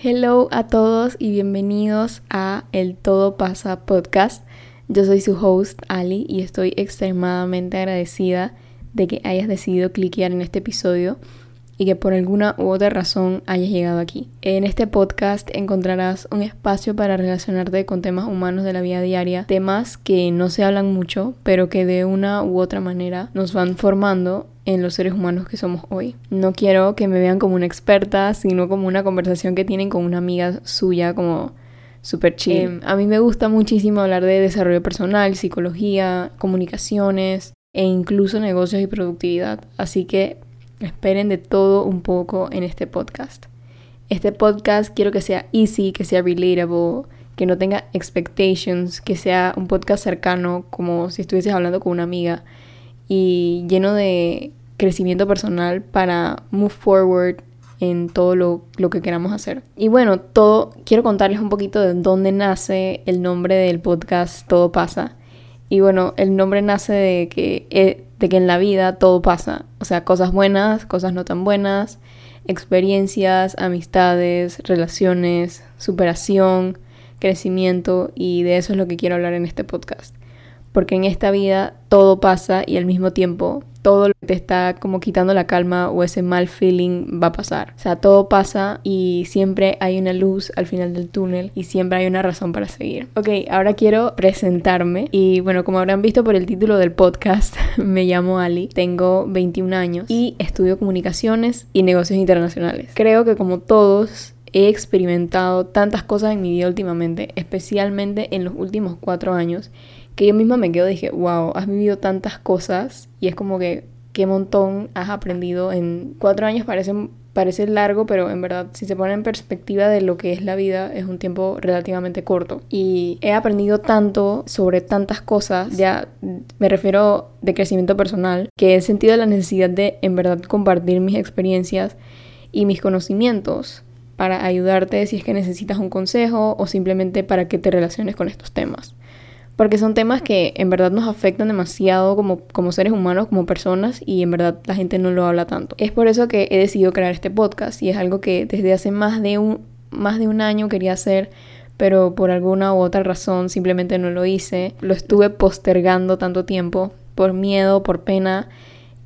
Hello a todos y bienvenidos a El Todo Pasa podcast. Yo soy su host Ali y estoy extremadamente agradecida de que hayas decidido cliquear en este episodio y que por alguna u otra razón hayas llegado aquí. En este podcast encontrarás un espacio para relacionarte con temas humanos de la vida diaria, temas que no se hablan mucho, pero que de una u otra manera nos van formando en los seres humanos que somos hoy. No quiero que me vean como una experta, sino como una conversación que tienen con una amiga suya como súper chill. Em, a mí me gusta muchísimo hablar de desarrollo personal, psicología, comunicaciones e incluso negocios y productividad. Así que Esperen de todo un poco en este podcast. Este podcast quiero que sea easy, que sea relatable, que no tenga expectations, que sea un podcast cercano, como si estuvieses hablando con una amiga, y lleno de crecimiento personal para move forward en todo lo, lo, que queramos hacer. Y bueno, todo, quiero contarles un poquito de dónde nace el nombre del podcast Todo pasa. Y bueno, el nombre nace de que eh, de que en la vida todo pasa, o sea, cosas buenas, cosas no tan buenas, experiencias, amistades, relaciones, superación, crecimiento y de eso es lo que quiero hablar en este podcast. Porque en esta vida todo pasa y al mismo tiempo todo lo que te está como quitando la calma o ese mal feeling va a pasar. O sea, todo pasa y siempre hay una luz al final del túnel y siempre hay una razón para seguir. Ok, ahora quiero presentarme y bueno, como habrán visto por el título del podcast, me llamo Ali, tengo 21 años y estudio comunicaciones y negocios internacionales. Creo que como todos he experimentado tantas cosas en mi vida últimamente, especialmente en los últimos cuatro años, que yo misma me quedo dije, wow, has vivido tantas cosas y es como que qué montón has aprendido en cuatro años parece, parece largo, pero en verdad si se pone en perspectiva de lo que es la vida es un tiempo relativamente corto. Y he aprendido tanto sobre tantas cosas, ya me refiero de crecimiento personal, que he sentido la necesidad de en verdad compartir mis experiencias y mis conocimientos para ayudarte si es que necesitas un consejo o simplemente para que te relaciones con estos temas porque son temas que en verdad nos afectan demasiado como, como seres humanos, como personas, y en verdad la gente no lo habla tanto. Es por eso que he decidido crear este podcast, y es algo que desde hace más de un, más de un año quería hacer, pero por alguna u otra razón simplemente no lo hice. Lo estuve postergando tanto tiempo, por miedo, por pena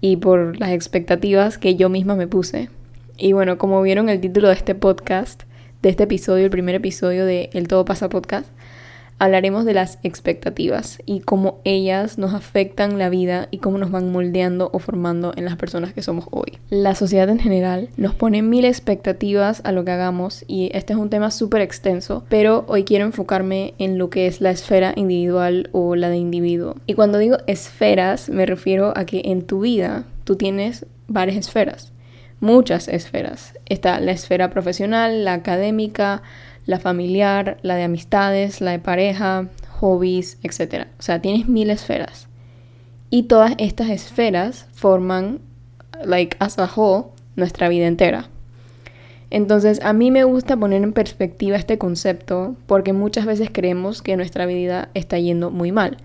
y por las expectativas que yo misma me puse. Y bueno, como vieron el título de este podcast, de este episodio, el primer episodio de El Todo Pasa Podcast, hablaremos de las expectativas y cómo ellas nos afectan la vida y cómo nos van moldeando o formando en las personas que somos hoy. La sociedad en general nos pone mil expectativas a lo que hagamos y este es un tema súper extenso, pero hoy quiero enfocarme en lo que es la esfera individual o la de individuo. Y cuando digo esferas me refiero a que en tu vida tú tienes varias esferas, muchas esferas. Está la esfera profesional, la académica, la familiar, la de amistades, la de pareja, hobbies, etc. O sea, tienes mil esferas. Y todas estas esferas forman, like as a whole, nuestra vida entera. Entonces, a mí me gusta poner en perspectiva este concepto porque muchas veces creemos que nuestra vida está yendo muy mal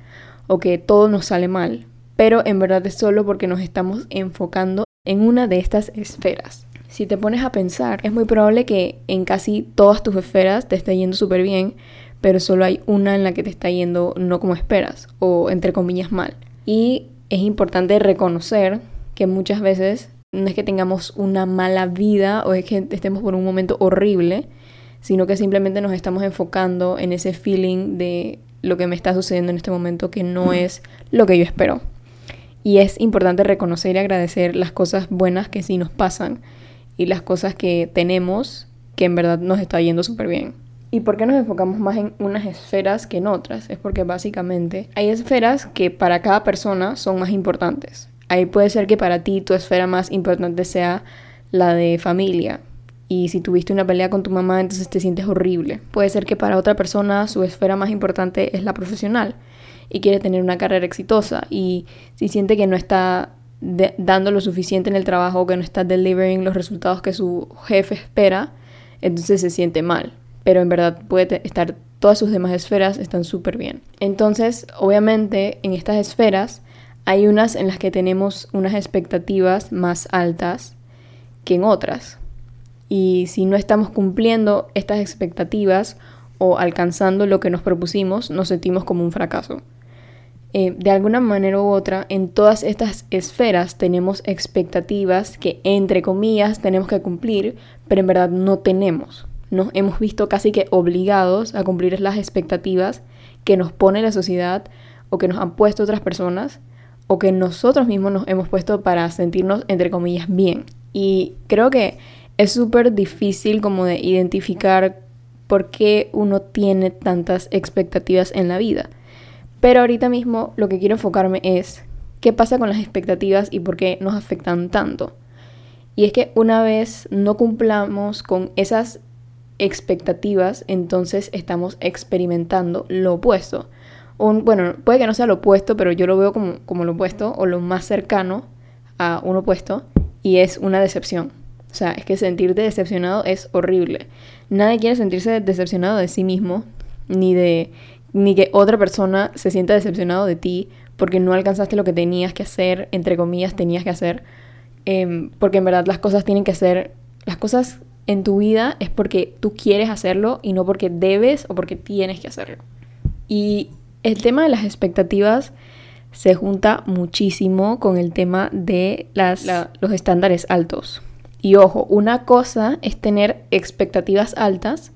o que todo nos sale mal, pero en verdad es solo porque nos estamos enfocando en una de estas esferas. Si te pones a pensar, es muy probable que en casi todas tus esferas te esté yendo súper bien, pero solo hay una en la que te está yendo no como esperas, o entre comillas mal. Y es importante reconocer que muchas veces no es que tengamos una mala vida o es que estemos por un momento horrible, sino que simplemente nos estamos enfocando en ese feeling de lo que me está sucediendo en este momento que no es lo que yo espero. Y es importante reconocer y agradecer las cosas buenas que sí nos pasan y las cosas que tenemos que en verdad nos está yendo súper bien. ¿Y por qué nos enfocamos más en unas esferas que en otras? Es porque básicamente hay esferas que para cada persona son más importantes. Ahí puede ser que para ti tu esfera más importante sea la de familia. Y si tuviste una pelea con tu mamá, entonces te sientes horrible. Puede ser que para otra persona su esfera más importante es la profesional y quiere tener una carrera exitosa. Y si siente que no está dando lo suficiente en el trabajo, que no está delivering los resultados que su jefe espera, entonces se siente mal. Pero en verdad puede estar todas sus demás esferas están súper bien. Entonces, obviamente, en estas esferas hay unas en las que tenemos unas expectativas más altas que en otras. Y si no estamos cumpliendo estas expectativas o alcanzando lo que nos propusimos, nos sentimos como un fracaso. Eh, de alguna manera u otra, en todas estas esferas tenemos expectativas que, entre comillas, tenemos que cumplir, pero en verdad no tenemos. Nos hemos visto casi que obligados a cumplir las expectativas que nos pone la sociedad o que nos han puesto otras personas o que nosotros mismos nos hemos puesto para sentirnos, entre comillas, bien. Y creo que es súper difícil como de identificar por qué uno tiene tantas expectativas en la vida. Pero ahorita mismo lo que quiero enfocarme es qué pasa con las expectativas y por qué nos afectan tanto. Y es que una vez no cumplamos con esas expectativas, entonces estamos experimentando lo opuesto. Bueno, puede que no sea lo opuesto, pero yo lo veo como, como lo opuesto o lo más cercano a un opuesto y es una decepción. O sea, es que sentirte decepcionado es horrible. Nadie quiere sentirse decepcionado de sí mismo, ni de ni que otra persona se sienta decepcionado de ti porque no alcanzaste lo que tenías que hacer, entre comillas, tenías que hacer. Em, porque en verdad las cosas tienen que ser, las cosas en tu vida es porque tú quieres hacerlo y no porque debes o porque tienes que hacerlo. Y el tema de las expectativas se junta muchísimo con el tema de las, los estándares altos. Y ojo, una cosa es tener expectativas altas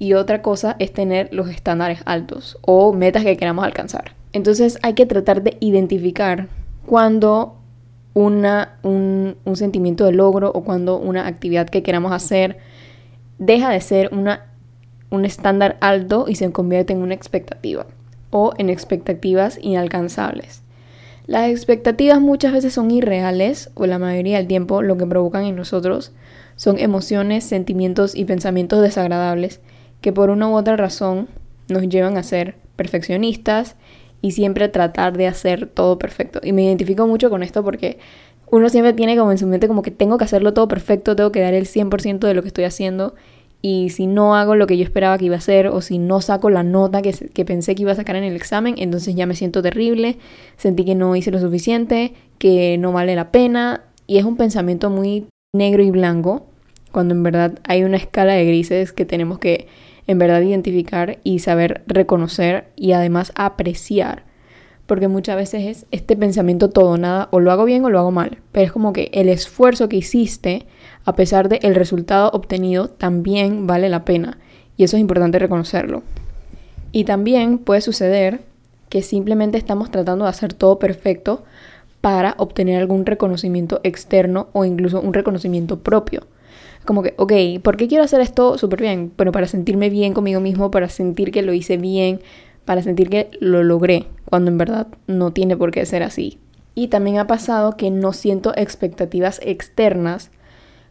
y otra cosa es tener los estándares altos o metas que queramos alcanzar. Entonces hay que tratar de identificar cuando una, un, sentimiento de logro o cuando una actividad que queramos hacer deja de ser una, un estándar alto y se convierte en una expectativa o en expectativas inalcanzables. Las expectativas muchas veces son irreales o la mayoría del tiempo lo que provocan en nosotros son emociones, sentimientos y pensamientos desagradables que por una u otra razón nos llevan a ser perfeccionistas y siempre tratar de hacer todo perfecto. Y me identifico mucho con esto porque uno siempre tiene como en su mente como que tengo que hacerlo todo perfecto, tengo que dar el 100% de lo que estoy haciendo y si no hago lo que yo esperaba que iba a hacer o si no saco la nota que, que, pensé que iba a sacar en el examen, entonces ya me siento terrible, sentí que no hice lo suficiente, que no vale la pena y es un pensamiento muy negro y blanco cuando en verdad hay una escala de grises que tenemos que en verdad identificar y saber reconocer y además apreciar. Porque muchas veces es este pensamiento todo nada, o lo hago bien o lo hago mal. Pero es como que el esfuerzo que hiciste, a pesar del el resultado obtenido, también vale la pena. Y eso es importante reconocerlo. Y también puede suceder que simplemente estamos tratando de hacer todo perfecto para obtener algún reconocimiento externo o incluso un reconocimiento propio como que, ok, ¿por qué quiero hacer esto súper bien? Bueno, para sentirme bien conmigo mismo, para sentir que lo hice bien, para sentir que lo logré, cuando en verdad no tiene por qué ser así. Y también ha pasado que no siento expectativas externas,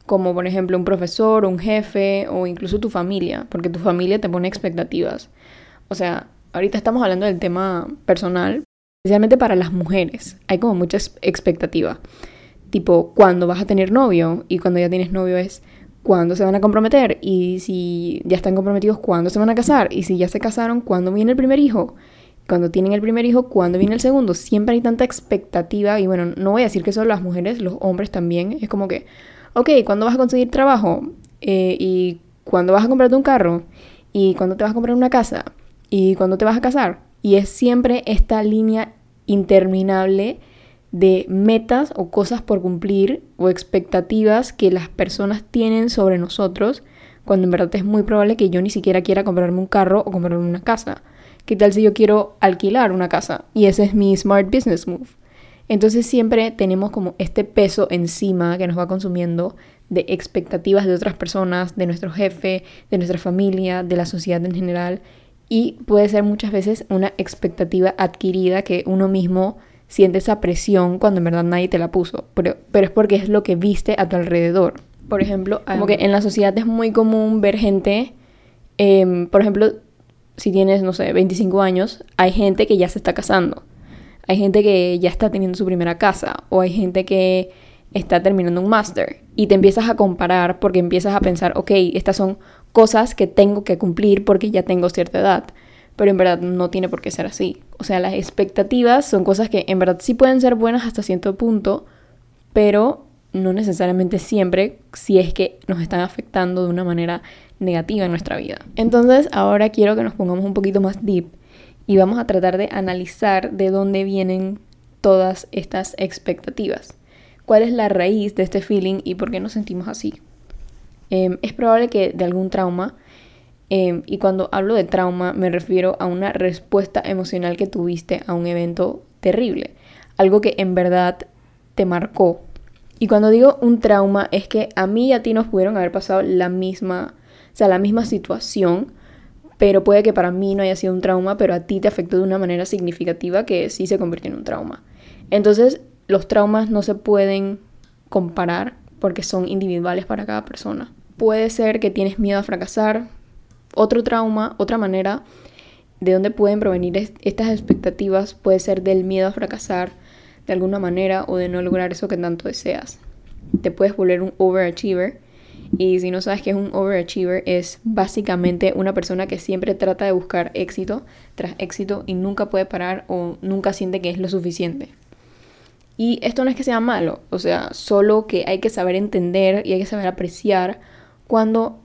como por ejemplo un profesor, un jefe o incluso tu familia, porque tu familia te pone expectativas. O sea, ahorita estamos hablando del tema personal, especialmente para las mujeres. Hay como mucha expectativa. Tipo, ¿cuándo vas a tener novio? Y cuando ya tienes novio es, cuándo se van a comprometer y si ya están comprometidos, cuándo se van a casar y si ya se casaron, cuándo viene el primer hijo. Cuando tienen el primer hijo, ¿cuándo viene el segundo? Siempre hay tanta expectativa y bueno, no voy a decir que solo las mujeres, los hombres también. Es como que, ok, ¿cuándo vas a conseguir trabajo? Eh, ¿Y cuándo vas a comprarte un carro? ¿Y cuándo te vas a comprar una casa? ¿Y cuándo te vas a casar? Y es siempre esta línea interminable de metas o cosas por cumplir o expectativas que las personas tienen sobre nosotros, cuando en verdad es muy probable que yo ni siquiera quiera comprarme un carro o comprarme una casa. ¿Qué tal si yo quiero alquilar una casa? Y ese es mi smart business move. Entonces siempre tenemos como este peso encima que nos va consumiendo de expectativas de otras personas, de nuestro jefe, de nuestra familia, de la sociedad en general. Y puede ser muchas veces una expectativa adquirida que uno mismo siente esa presión cuando en verdad nadie te la puso, pero, pero es porque es lo que viste a tu alrededor. Por ejemplo, como que en la sociedad es muy común ver gente, em, por ejemplo, si tienes, no sé, 25 años, hay gente que ya se está casando, hay gente que ya está teniendo su primera casa, o hay gente que está terminando un máster, y te empiezas a comparar porque empiezas a pensar, ok, estas son cosas que tengo que cumplir porque ya tengo cierta edad. Pero en verdad no tiene por qué ser así. O sea, las expectativas son cosas que en verdad sí pueden ser buenas hasta cierto punto, pero no necesariamente siempre si es que nos están afectando de una manera negativa en nuestra vida. Entonces, ahora quiero que nos pongamos un poquito más deep y vamos a tratar de analizar de dónde vienen todas estas expectativas. ¿Cuál es la raíz de este feeling y por qué nos sentimos así? Em, es probable que de algún trauma, em, y cuando hablo de trauma me refiero a una respuesta emocional que tuviste a un evento terrible, algo que en verdad te marcó. Y cuando digo un trauma es que a mí y a ti nos pudieron haber pasado la misma, o sea, la misma situación, pero puede que para mí no haya sido un trauma, pero a ti te afectó de una manera significativa que sí se convirtió en un trauma. Entonces, los traumas no se pueden comparar porque son individuales para cada persona. Puede ser que tienes miedo a fracasar. Otro trauma, otra manera de dónde pueden provenir estas expectativas puede ser del miedo a fracasar de alguna manera o de no lograr eso que tanto deseas. Te puedes volver un overachiever. Y si no sabes qué es un overachiever, es básicamente una persona que siempre trata de buscar éxito tras éxito y nunca puede parar o nunca siente que es lo suficiente. Y esto no es que sea malo, o sea, solo que hay que saber entender y hay que saber apreciar cuando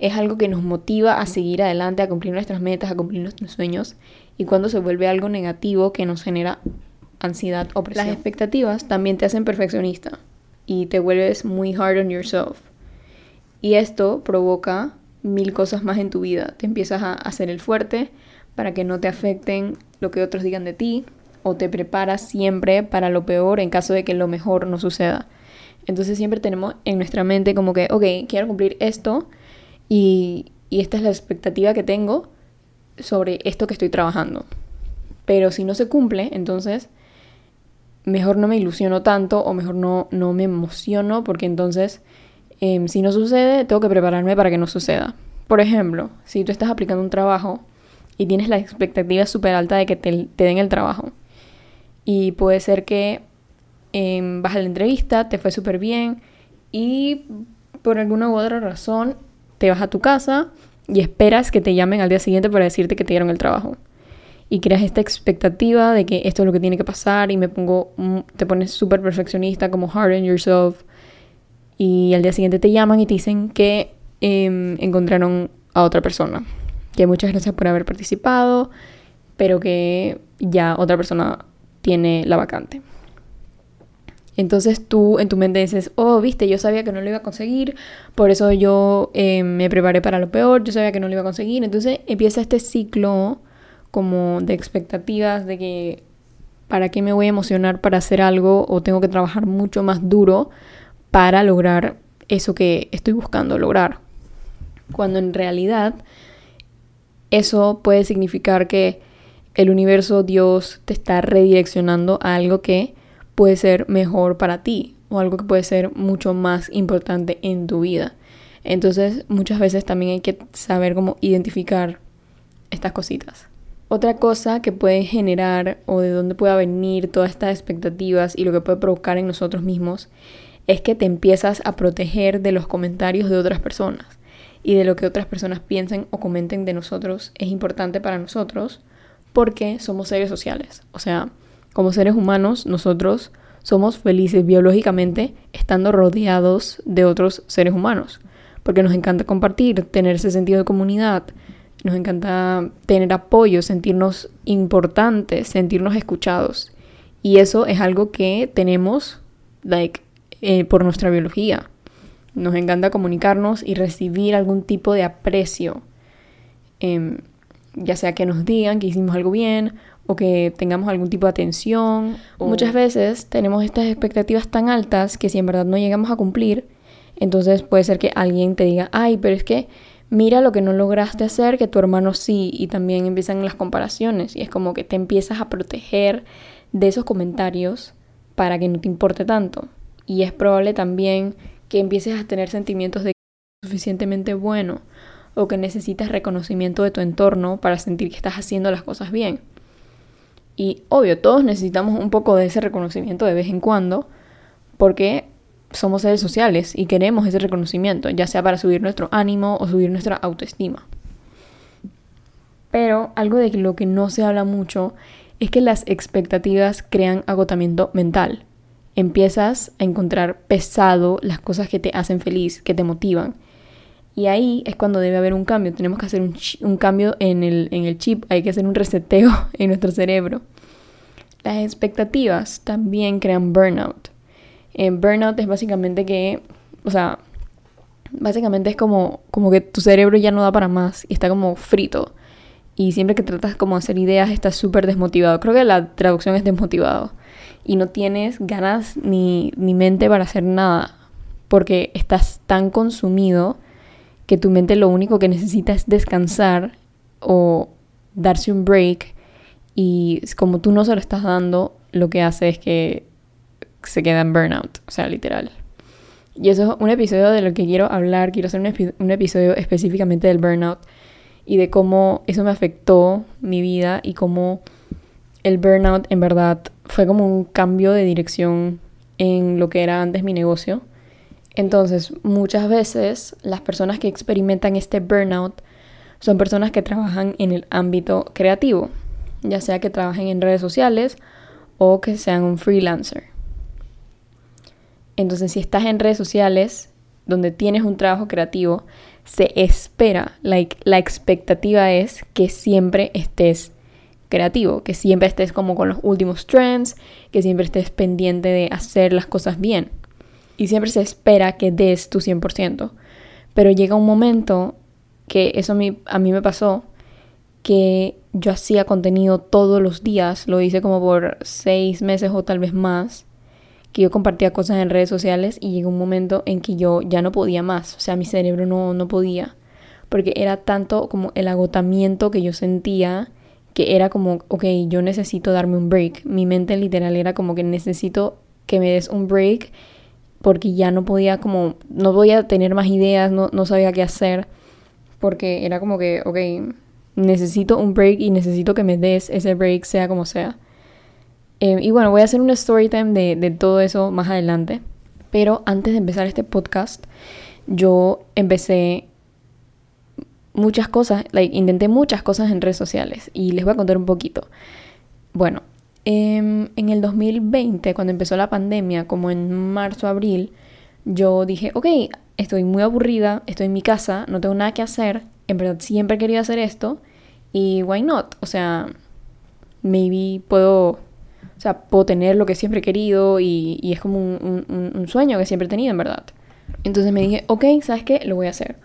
es algo que nos motiva a seguir adelante, a cumplir nuestras metas, a cumplir nuestros sueños, y cuando se vuelve algo negativo que nos genera ansiedad o presión. Las expectativas también te hacen perfeccionista y te vuelves muy hard on yourself. Y esto provoca mil cosas más en tu vida. Te empiezas a hacer el fuerte para que no te afecten lo que otros digan de ti, o te preparas siempre para lo peor en caso de que lo mejor no suceda. Entonces siempre tenemos en nuestra mente como que, ok, quiero cumplir esto y, esta es la expectativa que tengo sobre esto que estoy trabajando. Pero si no se cumple, entonces mejor no me ilusiono tanto o mejor no, no me emociono porque entonces em, si no sucede, tengo que prepararme para que no suceda. Por ejemplo, si tú estás aplicando un trabajo y tienes la expectativa súper alta de que te, te den el trabajo y puede ser que eh, vas a la entrevista, te fue súper bien y por alguna u otra razón te vas a tu casa y esperas que te llamen al día siguiente para decirte que te dieron el trabajo. Y creas esta expectativa de que esto es lo que tiene que pasar y me pongo, te pones súper perfeccionista como hard on yourself y al día siguiente te llaman y te dicen que em, encontraron a otra persona. Que muchas gracias por haber participado, pero que ya otra persona tiene la vacante. Entonces tú en tu mente dices, oh, viste, yo sabía que no lo iba a conseguir, por eso yo eh, me preparé para lo peor, yo sabía que no lo iba a conseguir. Entonces empieza este ciclo como de expectativas de que para qué me voy a emocionar para hacer algo o tengo que trabajar mucho más duro para lograr eso que estoy buscando lograr. Cuando en realidad eso puede significar que el universo, Dios, te está redireccionando a algo que puede ser mejor para ti o algo que puede ser mucho más importante en tu vida. Entonces, muchas veces también hay que saber cómo identificar estas cositas. Otra cosa que puede generar o de dónde pueda venir todas estas expectativas y lo que puede provocar en nosotros mismos es que te empiezas a proteger de los comentarios de otras personas y de lo que otras personas piensen o comenten de nosotros es importante para nosotros porque somos seres sociales. O sea, como seres humanos, nosotros somos felices biológicamente estando rodeados de otros seres humanos. Porque nos encanta compartir, tener ese sentido de comunidad, nos encanta tener apoyo, sentirnos importantes, sentirnos escuchados. Y eso es algo que tenemos, like, eh, por nuestra biología. Nos encanta comunicarnos y recibir algún tipo de aprecio. Em, ya sea que nos digan que hicimos algo bien o que tengamos algún tipo de atención. Muchas veces tenemos estas expectativas tan altas que si en verdad no llegamos a cumplir, entonces puede ser que alguien te diga, ay, pero es que mira lo que no lograste hacer, que tu hermano sí, y también empiezan las comparaciones, y es como que te empiezas a proteger de esos comentarios para que no te importe tanto. Y es probable también que empieces a tener sentimientos de que suficientemente bueno o que necesitas reconocimiento de tu entorno para sentir que estás haciendo las cosas bien. Y obvio, todos necesitamos un poco de ese reconocimiento de vez en cuando, porque somos seres sociales y queremos ese reconocimiento, ya sea para subir nuestro ánimo o subir nuestra autoestima. Pero algo de lo que no se habla mucho es que las expectativas crean agotamiento mental. Empiezas a encontrar pesado las cosas que te hacen feliz, que te motivan. Y ahí es cuando debe haber un cambio. Tenemos que hacer un, cambio en el, en el chip, hay que hacer un reseteo en nuestro cerebro. Las expectativas también crean burnout. Eh, burnout es básicamente que, o sea, básicamente es como, como que tu cerebro ya no da para más y está como frito. Y siempre que tratas como hacer ideas estás súper desmotivado. Creo que la traducción es desmotivado. Y no tienes ganas ni, ni mente para hacer nada. Porque estás tan consumido que tu mente lo único que necesita es descansar o darse un break. Y como tú no se lo estás dando, lo que hace es que se queda en burnout, o sea, literal. Y eso es un episodio de lo que quiero hablar, quiero hacer un, episodio específicamente del burnout y de cómo eso me afectó mi vida y cómo el burnout en verdad fue como un cambio de dirección en lo que era antes mi negocio. Entonces, muchas veces las personas que experimentan este burnout son personas que trabajan en el ámbito creativo, ya sea que trabajen en redes sociales o que sean un freelancer. Entonces, si estás en redes sociales donde tienes un trabajo creativo, se espera, like, la expectativa es que siempre estés creativo, que siempre estés como con los últimos trends, que siempre estés pendiente de hacer las cosas bien. Y siempre se espera que des tu 100%. Pero llega un momento que eso a mí, me pasó, que yo hacía contenido todos los días, lo hice como por seis meses o tal vez más, que yo compartía cosas en redes sociales y llegó un momento en que yo ya no podía más, o sea, mi cerebro no, no podía, porque era tanto como el agotamiento que yo sentía que era como, ok, yo necesito darme un break. Mi mente literal era como que necesito que me des un break porque ya no podía como, no podía tener más ideas, no, no sabía qué hacer, porque era como que, ok, necesito un break y necesito que me des ese break sea como sea. Eh, y bueno, voy a hacer un story time de, de todo eso más adelante. Pero antes de empezar este podcast, yo empecé muchas cosas, like, intenté muchas cosas en redes sociales y les voy a contar un poquito. Bueno, en el 2020, cuando empezó la pandemia, como en marzo, abril, yo dije, ok, estoy muy aburrida, estoy en mi casa, no tengo nada que hacer, en verdad siempre he querido hacer esto y why not? O sea, maybe puedo o sea, puedo tener lo que siempre he querido y, es como un, sueño que siempre he tenido, en verdad. Entonces me dije, ok, ¿sabes qué? Lo voy a hacer.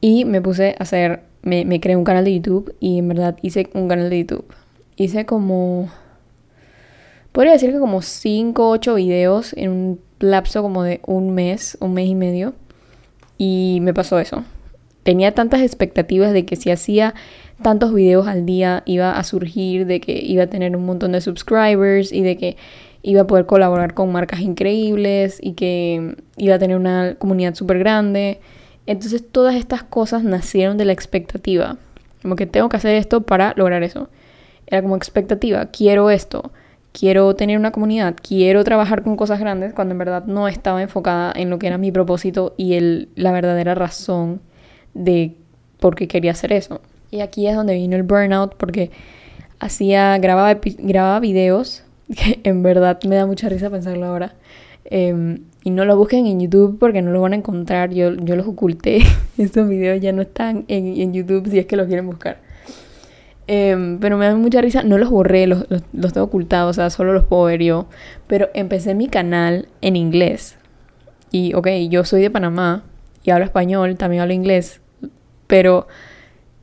Y me puse a hacer, me, me creé un canal de YouTube y en verdad hice un canal de YouTube. Hice como, podría decir que como 5 o 8 videos en un lapso como de un mes, un mes y medio. Y me pasó eso. Tenía tantas expectativas de que si hacía tantos videos al día iba a surgir, de que iba a tener un montón de subscribers y de que iba a poder colaborar con marcas increíbles y que iba a tener una comunidad súper grande. Entonces todas estas cosas nacieron de la expectativa. Como que tengo que hacer esto para lograr eso. Era como expectativa, quiero esto, quiero tener una comunidad, quiero trabajar con cosas grandes, cuando en verdad no estaba enfocada en lo que era mi propósito y el, la verdadera razón de por qué quería hacer eso. Y aquí es donde vino el burnout porque hacía, grababa, grababa videos, que en verdad me da mucha risa pensarlo ahora. Em, y no lo busquen en YouTube porque no lo van a encontrar. Yo, yo los oculté. Estos videos ya no están en, en YouTube si es que los quieren buscar. Em, pero me da mucha risa. No los borré, los, los, los, tengo ocultados, o sea, solo los puedo ver yo. Pero empecé mi canal en inglés. Y, ok, yo soy de Panamá y hablo español, también hablo inglés. Pero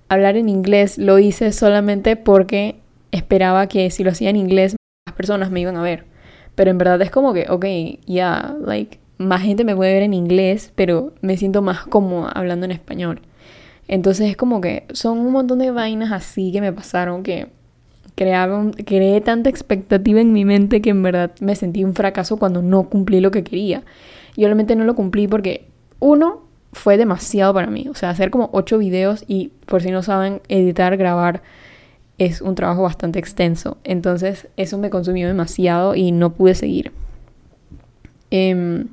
hablar en inglés lo hice solamente porque esperaba que si lo hacía en inglés las personas me iban a ver. Pero en verdad es como que, ok, ya, like, más gente me puede ver en inglés, pero me siento más cómoda hablando en español. Entonces es como que son un montón de vainas así que me pasaron que crearon, creé tanta expectativa en mi mente que en verdad me sentí un fracaso cuando no cumplí lo que quería. Y obviamente no lo cumplí porque, uno, fue demasiado para mí. O sea, hacer como ocho videos y por si no saben, editar, grabar es un trabajo bastante extenso. Entonces eso me consumió demasiado y no pude seguir. Em,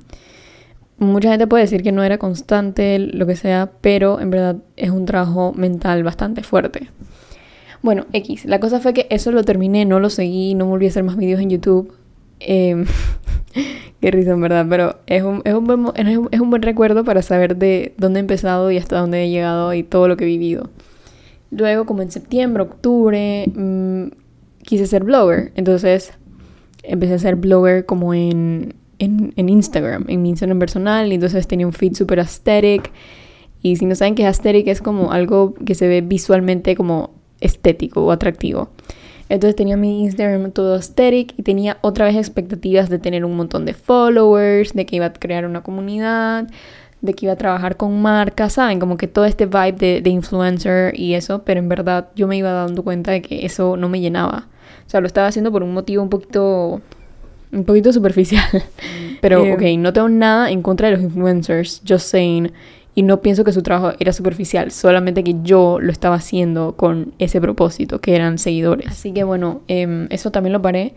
mucha gente puede decir que no era constante, lo que sea, pero en verdad es un trabajo mental bastante fuerte. Bueno, X, la cosa fue que eso lo terminé, no lo seguí, no volví a hacer más vídeos en YouTube. Em, qué risa, en verdad, pero es un, es, un buen, es un buen recuerdo para saber de dónde he empezado y hasta dónde he llegado y todo lo que he vivido. Luego, como en septiembre, octubre, mm, quise ser blogger. Entonces, empecé a ser blogger como en, en, en, Instagram, en mi Instagram personal. Y entonces tenía un feed super aesthetic. Y si no saben qué es aesthetic, es como algo que se ve visualmente como estético o atractivo. Entonces tenía mi Instagram todo aesthetic y tenía otra vez expectativas de tener un montón de followers, de que iba a crear una comunidad, de que iba a trabajar con marcas, ¿saben? Como que todo este vibe de, de, influencer y eso, pero en verdad yo me iba dando cuenta de que eso no me llenaba. O sea, lo estaba haciendo por un motivo un poquito, un poquito superficial. pero, eh, ok, no tengo nada en contra de los influencers, just saying. Y no pienso que su trabajo era superficial, solamente que yo lo estaba haciendo con ese propósito, que eran seguidores. Así que bueno, eh, eso también lo paré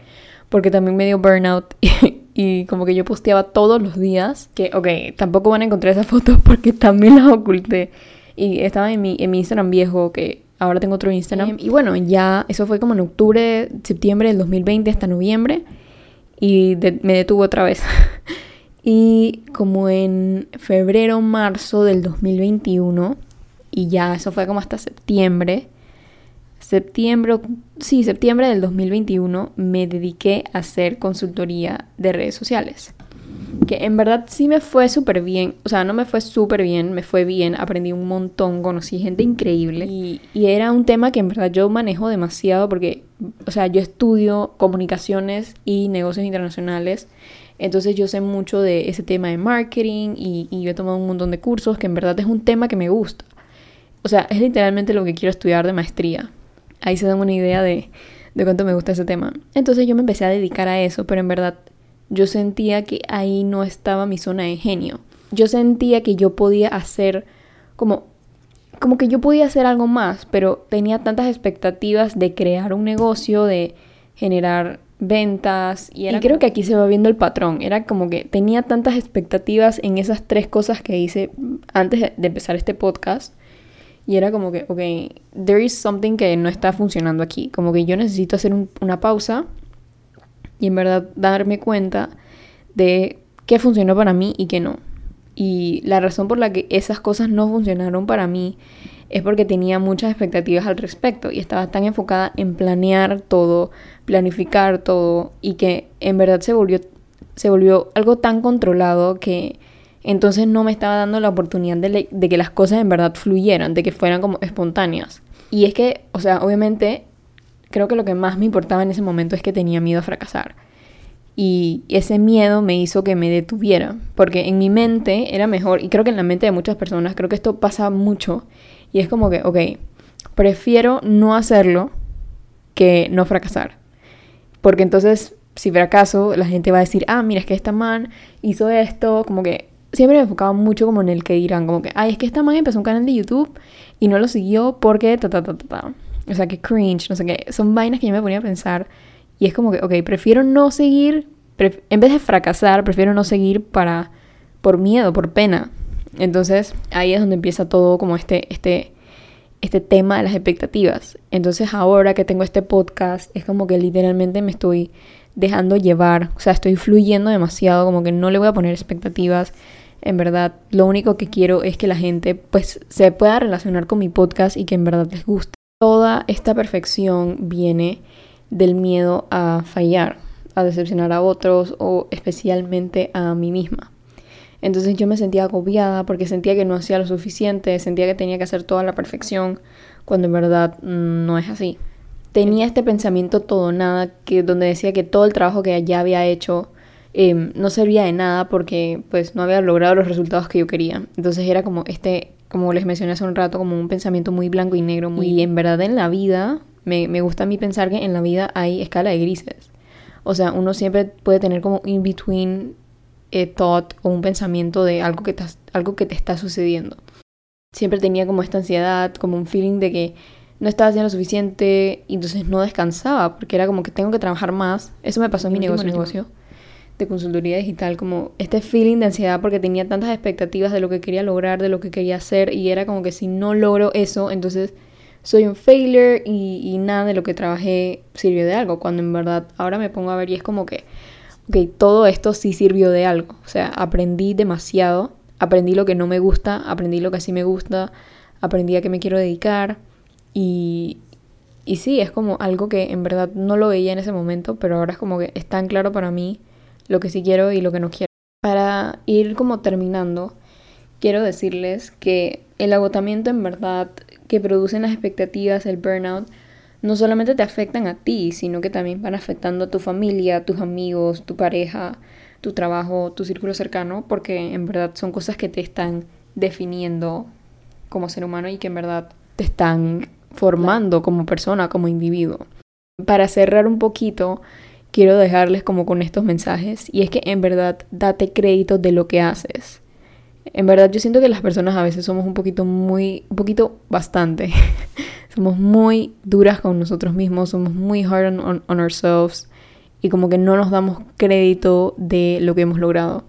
porque también me dio burnout y, como que yo posteaba todos los días, que ok, tampoco van a encontrar esas fotos porque también las oculté. Y estaba en mi, en mi Instagram viejo, que ahora tengo otro Instagram. Em, y bueno, ya eso fue como en octubre, septiembre del 2020 hasta noviembre. Y me detuvo otra vez. y como en febrero, marzo del 2021, y ya eso fue como hasta septiembre, septiembre, sí, septiembre del 2021 me dediqué a hacer consultoría de redes sociales. Que en verdad sí me fue súper bien, o sea, no me fue súper bien, me fue bien, aprendí un montón, conocí gente increíble y, y, era un tema que en verdad yo manejo demasiado porque, o sea, yo estudio comunicaciones y negocios internacionales, entonces yo sé mucho de ese tema de marketing y, y yo he tomado un montón de cursos que en verdad es un tema que me gusta. O sea, es literalmente lo que quiero estudiar de maestría, Ahí se dan una idea de, de cuánto me gusta ese tema. Entonces yo me empecé a dedicar a eso, pero en verdad yo sentía que ahí no estaba mi zona de genio. Yo sentía que yo podía hacer como como que yo podía hacer algo más, pero tenía tantas expectativas de crear un negocio, de generar ventas y, y creo que aquí se va viendo el patrón. Era como que tenía tantas expectativas en esas tres cosas que hice antes de empezar este podcast y era como que, ok, there is something que no está funcionando aquí. Como que yo necesito hacer una pausa y en verdad darme cuenta de qué funcionó para mí y qué no. Y la razón por la que esas cosas no funcionaron para mí es porque tenía muchas expectativas al respecto y estaba tan enfocada en planear todo, planificar todo y que en verdad se volvió, se volvió algo tan controlado que entonces no me estaba dando la oportunidad de, que las cosas en verdad fluyeran, de que fueran como espontáneas. Y es que, o sea, obviamente, creo que lo que más me importaba en ese momento es que tenía miedo a fracasar. Y ese miedo me hizo que me detuviera, porque en mi mente era mejor, y creo que en la mente de muchas personas, creo que esto pasa mucho, y es como que, ok, prefiero no hacerlo que no fracasar. Porque entonces, si fracaso, la gente va a decir, ah, mira, es que esta man hizo esto, como que siempre me enfocaba mucho como en el que dirán, como que, ay, es que esta man empezó un canal de YouTube y no lo siguió porque ta, ta, ta, ta. O sea, que cringe, no sé qué. Son vainas que yo me ponía a pensar y es como que, ok, prefiero no seguir, en vez de fracasar, prefiero no seguir para, por miedo, por pena. Entonces, ahí es donde empieza todo como este, este, este tema de las expectativas. Entonces, ahora que tengo este podcast, es como que literalmente me estoy dejando llevar, o sea, estoy fluyendo demasiado, como que no le voy a poner expectativas en verdad, lo único que quiero es que la gente pues se pueda relacionar con mi podcast y que en verdad les guste. Toda esta perfección viene del miedo a fallar, a decepcionar a otros o especialmente a mí misma. Entonces yo me sentía agobiada porque sentía que no hacía lo suficiente, sentía que tenía que hacer toda la perfección, cuando en verdad mm, no es así. Tenía este pensamiento todo nada que donde decía que todo el trabajo que ya había hecho Em, no servía de nada porque pues no había logrado los resultados que yo quería. Entonces era como este, como les mencioné hace un rato, como un pensamiento muy blanco y negro. Muy... Y en verdad en la vida, me, me gusta a mí pensar que en la vida hay escala de grises. O sea, uno siempre puede tener como in between a thought o un pensamiento de algo que, te, algo que te está sucediendo. Siempre tenía como esta ansiedad, como un feeling de que no estaba haciendo lo suficiente y entonces no descansaba porque era como que tengo que trabajar más. Eso me pasó en mi negocio. negocio de consultoría digital, como este feeling de ansiedad porque tenía tantas expectativas de lo que quería lograr, de lo que quería hacer y era como que si no logro eso, entonces soy un failure y, nada de lo que trabajé sirvió de algo, cuando en verdad ahora me pongo a ver y es como que, ok, todo esto sí sirvió de algo, o sea, aprendí demasiado, aprendí lo que no me gusta, aprendí lo que sí me gusta, aprendí a qué me quiero dedicar y, y sí, es como algo que en verdad no lo veía en ese momento, pero ahora es como que es tan claro para mí lo que sí quiero y lo que no quiero. Para ir como terminando, quiero decirles que el agotamiento en verdad que producen las expectativas, el burnout, no solamente te afectan a ti, sino que también van afectando a tu familia, tus amigos, tu pareja, tu trabajo, tu círculo cercano, porque en verdad son cosas que te están definiendo como ser humano y que en verdad te están formando como persona, como individuo. Para cerrar un poquito, quiero dejarles como con estos mensajes y es que en verdad date crédito de lo que haces. En verdad yo siento que las personas a veces somos un poquito muy, un poquito bastante. somos muy duras con nosotros mismos, somos muy hard on, on, ourselves y como que no nos damos crédito de lo que hemos logrado.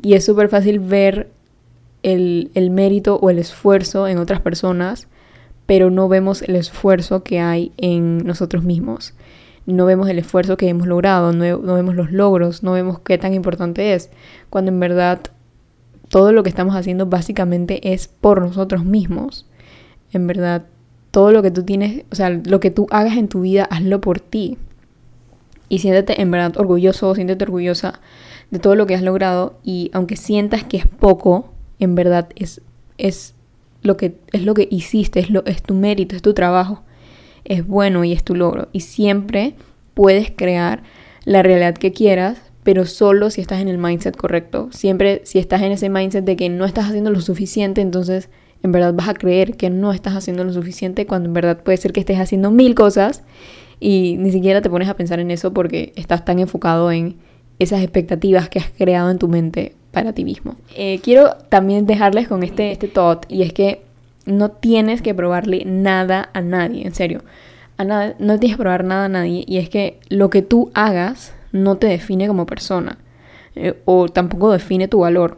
Y es súper fácil ver el, el mérito o el esfuerzo en otras personas, pero no vemos el esfuerzo que hay en nosotros mismos no vemos el esfuerzo que hemos logrado, no, vemos los logros, no vemos qué tan importante es, cuando en verdad todo lo que estamos haciendo básicamente es por nosotros mismos. En verdad, todo lo que tú tienes, o sea, lo que tú hagas en tu vida, hazlo por ti. Y siéntete en verdad orgulloso, siéntete orgullosa de todo lo que has logrado y aunque sientas que es poco, en verdad es, es, lo, que, es lo que hiciste, es, lo, es tu mérito, es tu trabajo es bueno y es tu logro. Y siempre puedes crear la realidad que quieras, pero solo si estás en el mindset correcto. Siempre si estás en ese mindset de que no estás haciendo lo suficiente, entonces en verdad vas a creer que no estás haciendo lo suficiente cuando en verdad puede ser que estés haciendo mil cosas y ni siquiera te pones a pensar en eso porque estás tan enfocado en esas expectativas que has creado en tu mente para ti mismo. Eh, quiero también dejarles con este, este thought y es que no tienes que probarle nada a nadie, en serio. A nada, no tienes que probar nada a nadie. Y es que lo que tú hagas no te define como persona. Eh, o tampoco define tu valor.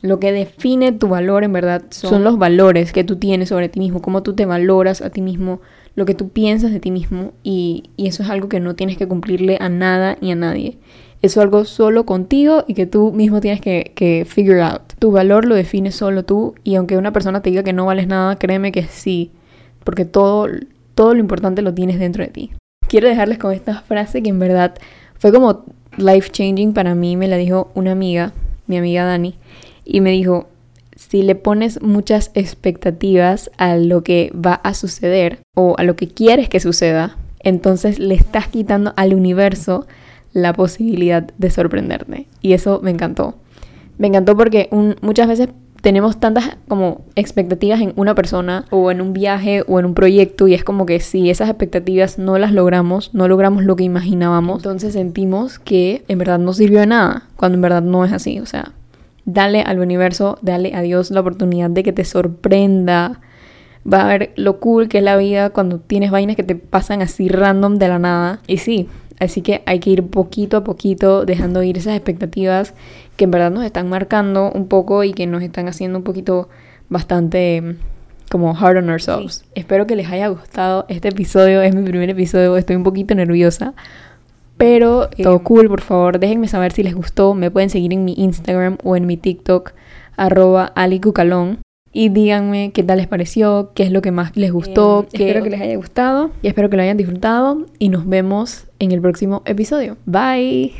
Lo que define tu valor en verdad son, los valores que tú tienes sobre ti mismo, cómo tú te valoras a ti mismo, lo que tú piensas de ti mismo y, y eso es algo que no tienes que cumplirle a nada ni a nadie. Eso es algo solo contigo y que tú mismo tienes que, que figure out. Tu valor lo defines solo tú y aunque una persona te diga que no vales nada, créeme que sí, porque todo, todo lo importante lo tienes dentro de ti. Quiero dejarles con esta frase que en verdad fue como life changing para mí, me la dijo una amiga, mi amiga Dani, y me dijo, si le pones muchas expectativas a lo que va a suceder o a lo que quieres que suceda, entonces le estás quitando al universo la posibilidad de sorprenderte. Y eso me encantó. Me encantó porque muchas veces tenemos tantas como expectativas en una persona o en un viaje o en un proyecto y es como que si esas expectativas no las logramos, no logramos lo que imaginábamos, entonces sentimos que en verdad no sirvió de nada, cuando en verdad no es así. O sea, dale al universo, dale a Dios la oportunidad de que te sorprenda. Va a ver lo cool que es la vida cuando tienes vainas que te pasan así random de la nada. Y sí, Así que hay que ir poquito a poquito dejando ir esas expectativas que en verdad nos están marcando un poco y que nos están haciendo un poquito bastante mm, como hard on ourselves. Espero que les haya gustado este episodio. Es mi primer episodio, estoy un poquito nerviosa. Pero eh, todo cool, por favor, déjenme saber si les gustó. Me pueden seguir en mi Instagram o en mi TikTok, arroba alicucalón y díganme qué tal les pareció, qué es lo que más les gustó. espero que les haya gustado y espero que lo hayan disfrutado y nos vemos en el próximo episodio. Bye.